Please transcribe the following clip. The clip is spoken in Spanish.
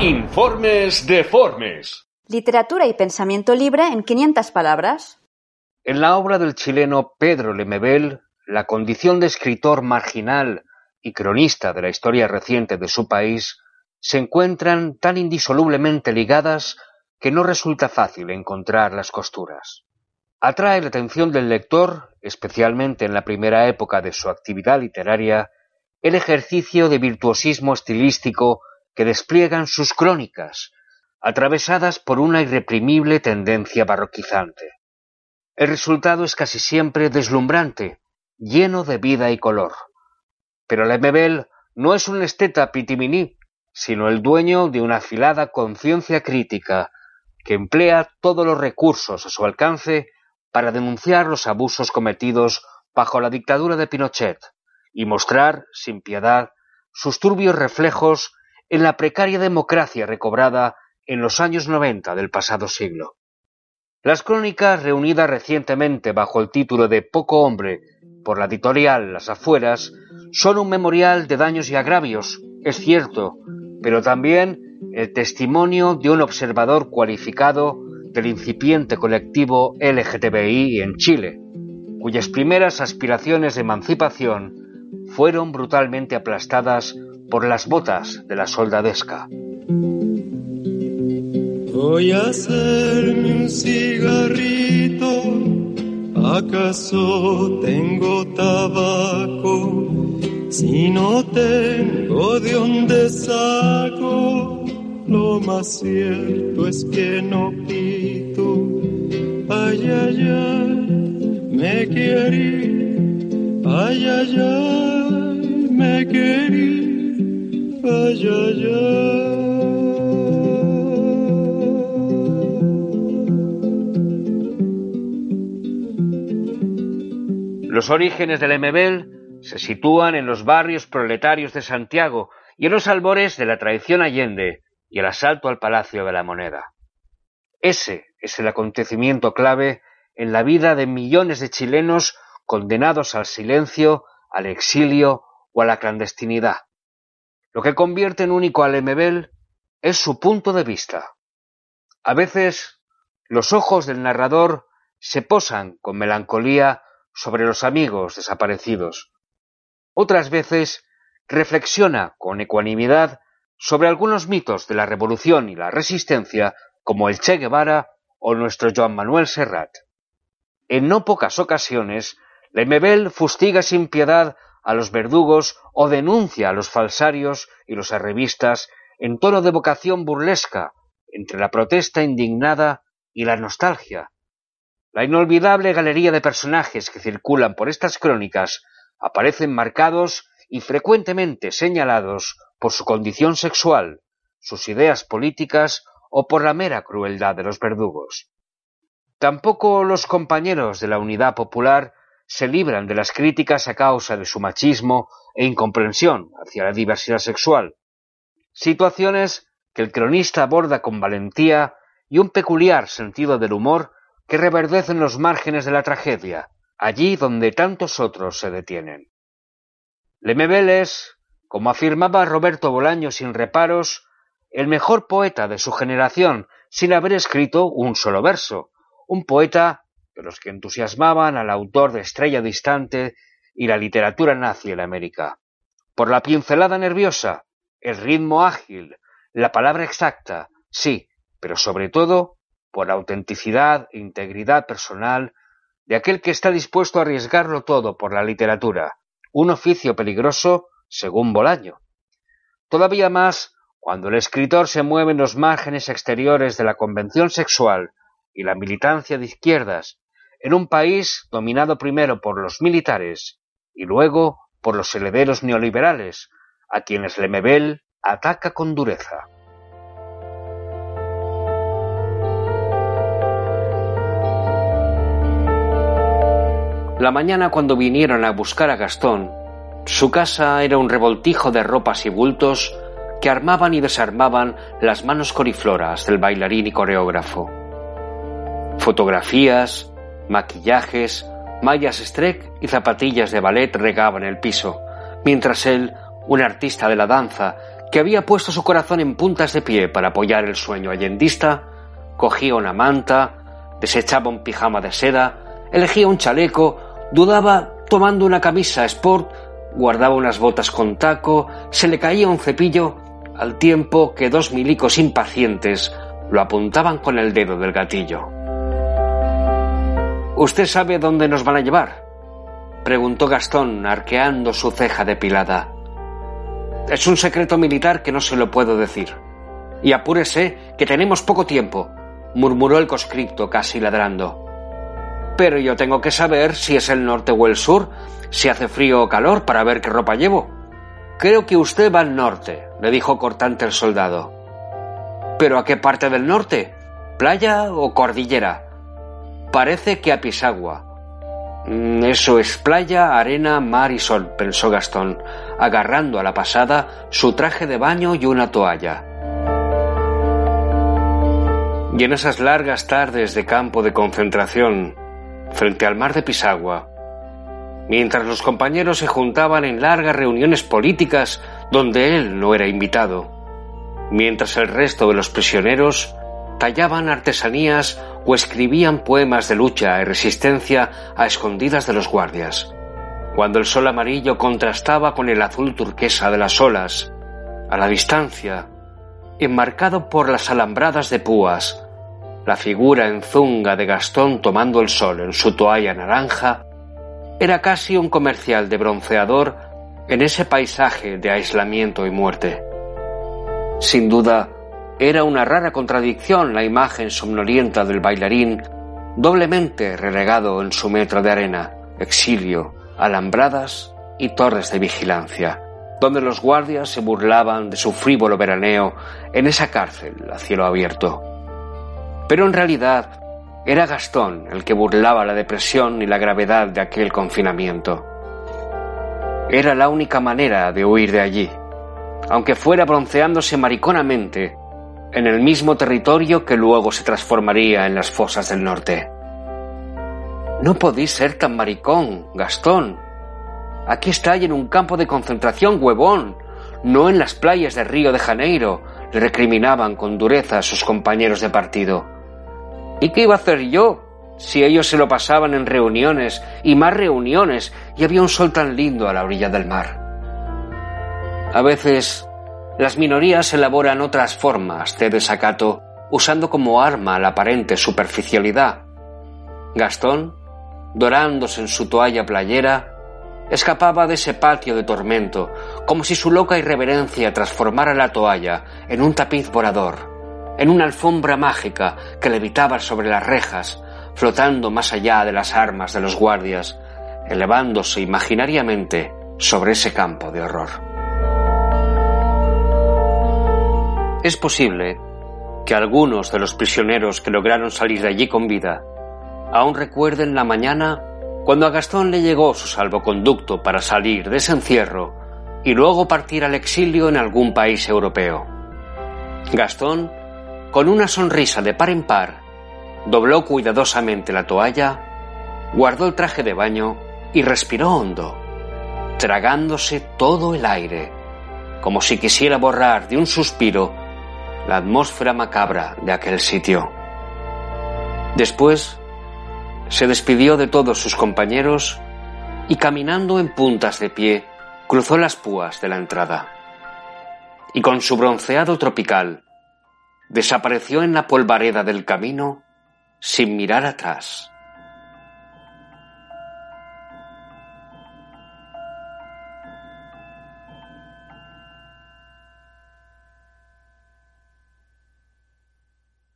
Informes deformes. Literatura y pensamiento libre en 500 palabras. En la obra del chileno Pedro Lemebel, la condición de escritor marginal y cronista de la historia reciente de su país se encuentran tan indisolublemente ligadas que no resulta fácil encontrar las costuras. Atrae la atención del lector, especialmente en la primera época de su actividad literaria, el ejercicio de virtuosismo estilístico que despliegan sus crónicas, atravesadas por una irreprimible tendencia barroquizante. El resultado es casi siempre deslumbrante, lleno de vida y color. Pero Lemebel no es un esteta pitiminí, sino el dueño de una afilada conciencia crítica que emplea todos los recursos a su alcance para denunciar los abusos cometidos bajo la dictadura de Pinochet y mostrar, sin piedad, sus turbios reflejos en la precaria democracia recobrada en los años noventa del pasado siglo. Las crónicas reunidas recientemente bajo el título de Poco hombre por la editorial Las Afueras son un memorial de daños y agravios, es cierto, pero también el testimonio de un observador cualificado del incipiente colectivo LGTBI en Chile, cuyas primeras aspiraciones de emancipación fueron brutalmente aplastadas por las botas de la soldadesca. Voy a hacerme un cigarrito, ¿acaso tengo tabaco? Si no tengo de dónde saco, lo más cierto es que no quito. Ay, ay, me querí, ay, ay, me querí, Los orígenes del Emebel se sitúan en los barrios proletarios de Santiago y en los albores de la traición Allende y el asalto al Palacio de la Moneda. Ese es el acontecimiento clave en la vida de millones de chilenos condenados al silencio, al exilio o a la clandestinidad. Lo que convierte en único al Emebel es su punto de vista. A veces los ojos del narrador se posan con melancolía sobre los amigos desaparecidos. Otras veces reflexiona con ecuanimidad sobre algunos mitos de la revolución y la resistencia, como el Che Guevara o nuestro Joan Manuel Serrat. En no pocas ocasiones, Lemebel fustiga sin piedad a los verdugos o denuncia a los falsarios y los arrevistas en tono de vocación burlesca, entre la protesta indignada y la nostalgia, la inolvidable galería de personajes que circulan por estas crónicas aparecen marcados y frecuentemente señalados por su condición sexual, sus ideas políticas o por la mera crueldad de los verdugos. Tampoco los compañeros de la Unidad Popular se libran de las críticas a causa de su machismo e incomprensión hacia la diversidad sexual, situaciones que el cronista aborda con valentía y un peculiar sentido del humor que reverdecen los márgenes de la tragedia, allí donde tantos otros se detienen. Lemebel es, como afirmaba Roberto Bolaño sin reparos, el mejor poeta de su generación, sin haber escrito un solo verso, un poeta de los que entusiasmaban al autor de Estrella Distante y la literatura nazi en América. Por la pincelada nerviosa, el ritmo ágil, la palabra exacta, sí, pero sobre todo por autenticidad e integridad personal de aquel que está dispuesto a arriesgarlo todo por la literatura, un oficio peligroso, según Bolaño. Todavía más cuando el escritor se mueve en los márgenes exteriores de la convención sexual y la militancia de izquierdas, en un país dominado primero por los militares y luego por los herederos neoliberales, a quienes Lemebel ataca con dureza. La mañana cuando vinieron a buscar a Gastón, su casa era un revoltijo de ropas y bultos que armaban y desarmaban las manos corifloras del bailarín y coreógrafo. Fotografías, maquillajes, mallas streck y zapatillas de ballet regaban el piso, mientras él, un artista de la danza, que había puesto su corazón en puntas de pie para apoyar el sueño allendista, cogía una manta, desechaba un pijama de seda, elegía un chaleco, dudaba tomando una camisa sport, guardaba unas botas con taco, se le caía un cepillo, al tiempo que dos milicos impacientes lo apuntaban con el dedo del gatillo. ¿Usted sabe dónde nos van a llevar? preguntó Gastón, arqueando su ceja depilada. Es un secreto militar que no se lo puedo decir. Y apúrese, que tenemos poco tiempo, murmuró el conscripto casi ladrando. Pero yo tengo que saber si es el norte o el sur, si hace frío o calor, para ver qué ropa llevo. Creo que usted va al norte, le dijo cortante el soldado. ¿Pero a qué parte del norte? ¿Playa o cordillera? Parece que a Pisagua. Mm, eso es playa, arena, mar y sol, pensó Gastón, agarrando a la pasada su traje de baño y una toalla. Y en esas largas tardes de campo de concentración, frente al mar de Pisagua, mientras los compañeros se juntaban en largas reuniones políticas donde él no era invitado, mientras el resto de los prisioneros tallaban artesanías o escribían poemas de lucha y resistencia a escondidas de los guardias. Cuando el sol amarillo contrastaba con el azul turquesa de las olas, a la distancia, enmarcado por las alambradas de púas, la figura enzunga de Gastón tomando el sol en su toalla naranja era casi un comercial de bronceador en ese paisaje de aislamiento y muerte. Sin duda, era una rara contradicción la imagen somnolienta del bailarín, doblemente relegado en su metro de arena, exilio, alambradas y torres de vigilancia, donde los guardias se burlaban de su frívolo veraneo en esa cárcel a cielo abierto. Pero en realidad era Gastón el que burlaba la depresión y la gravedad de aquel confinamiento. Era la única manera de huir de allí, aunque fuera bronceándose mariconamente en el mismo territorio que luego se transformaría en las fosas del norte. No podéis ser tan maricón, Gastón. Aquí estáis en un campo de concentración, huevón, no en las playas de Río de Janeiro, le recriminaban con dureza a sus compañeros de partido. ¿Y qué iba a hacer yo si ellos se lo pasaban en reuniones y más reuniones y había un sol tan lindo a la orilla del mar? A veces las minorías elaboran otras formas de desacato usando como arma la aparente superficialidad. Gastón, dorándose en su toalla playera, escapaba de ese patio de tormento, como si su loca irreverencia transformara la toalla en un tapiz vorador, en una alfombra mágica que levitaba sobre las rejas, flotando más allá de las armas de los guardias, elevándose imaginariamente sobre ese campo de horror. Es posible que algunos de los prisioneros que lograron salir de allí con vida aún recuerden la mañana cuando a Gastón le llegó su salvoconducto para salir de ese encierro y luego partir al exilio en algún país europeo. Gastón, con una sonrisa de par en par, dobló cuidadosamente la toalla, guardó el traje de baño y respiró hondo, tragándose todo el aire, como si quisiera borrar de un suspiro la atmósfera macabra de aquel sitio. Después se despidió de todos sus compañeros y caminando en puntas de pie cruzó las púas de la entrada. Y con su bronceado tropical desapareció en la polvareda del camino sin mirar atrás.